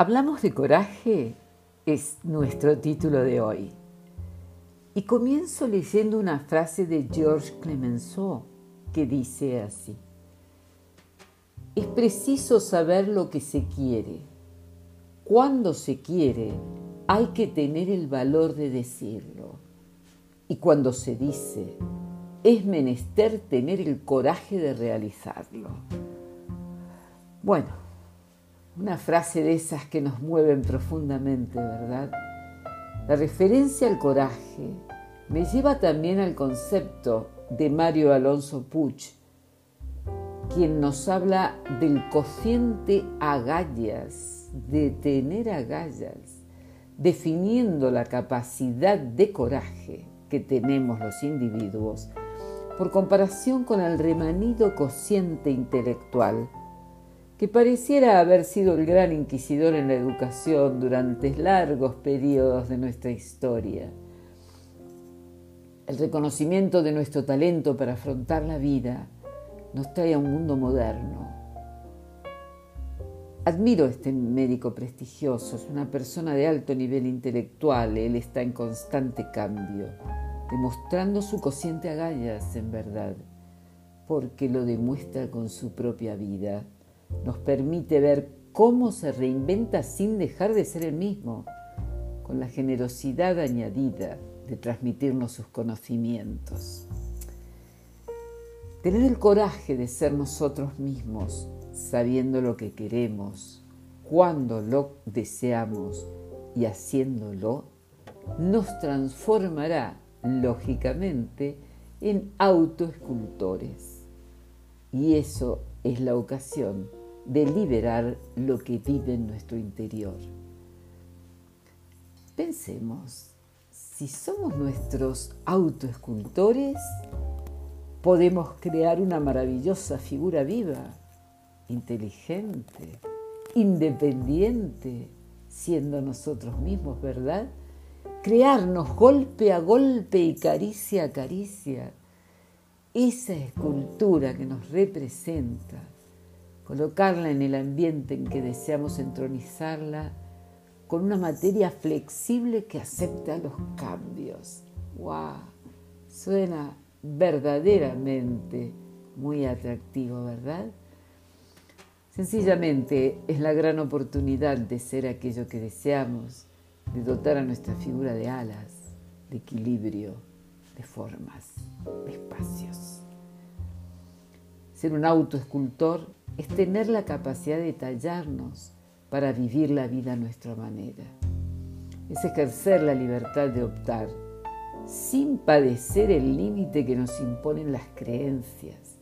Hablamos de coraje, es nuestro título de hoy. Y comienzo leyendo una frase de Georges Clemenceau que dice así. Es preciso saber lo que se quiere. Cuando se quiere, hay que tener el valor de decirlo. Y cuando se dice, es menester tener el coraje de realizarlo. Bueno, una frase de esas que nos mueven profundamente, ¿verdad? La referencia al coraje me lleva también al concepto de Mario Alonso Puch, quien nos habla del cociente agallas, de tener agallas, definiendo la capacidad de coraje que tenemos los individuos por comparación con el remanido cociente intelectual que pareciera haber sido el gran inquisidor en la educación durante largos periodos de nuestra historia. El reconocimiento de nuestro talento para afrontar la vida nos trae a un mundo moderno. Admiro a este médico prestigioso, es una persona de alto nivel intelectual, él está en constante cambio, demostrando su cociente agallas en verdad, porque lo demuestra con su propia vida nos permite ver cómo se reinventa sin dejar de ser el mismo, con la generosidad añadida de transmitirnos sus conocimientos. Tener el coraje de ser nosotros mismos, sabiendo lo que queremos, cuando lo deseamos y haciéndolo, nos transformará, lógicamente, en autoescultores. Y eso es la ocasión de liberar lo que vive en nuestro interior. Pensemos, si somos nuestros autoescultores, podemos crear una maravillosa figura viva, inteligente, independiente, siendo nosotros mismos, ¿verdad? Crearnos golpe a golpe y caricia a caricia esa escultura que nos representa colocarla en el ambiente en que deseamos entronizarla con una materia flexible que acepta los cambios. ¡Wow! Suena verdaderamente muy atractivo, ¿verdad? Sencillamente es la gran oportunidad de ser aquello que deseamos, de dotar a nuestra figura de alas, de equilibrio, de formas, de espacios. Ser un autoescultor es tener la capacidad de tallarnos para vivir la vida a nuestra manera. Es ejercer la libertad de optar sin padecer el límite que nos imponen las creencias,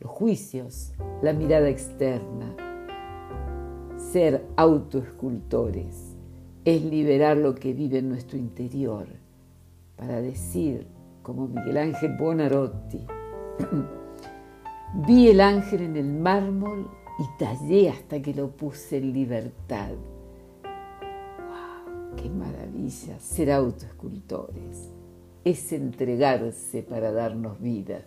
los juicios, la mirada externa. Ser autoescultores es liberar lo que vive en nuestro interior para decir, como Miguel Ángel Buonarroti, Vi el ángel en el mármol y tallé hasta que lo puse en libertad. ¡Wow! ¡Qué maravilla! Ser autoescultores es entregarse para darnos vida.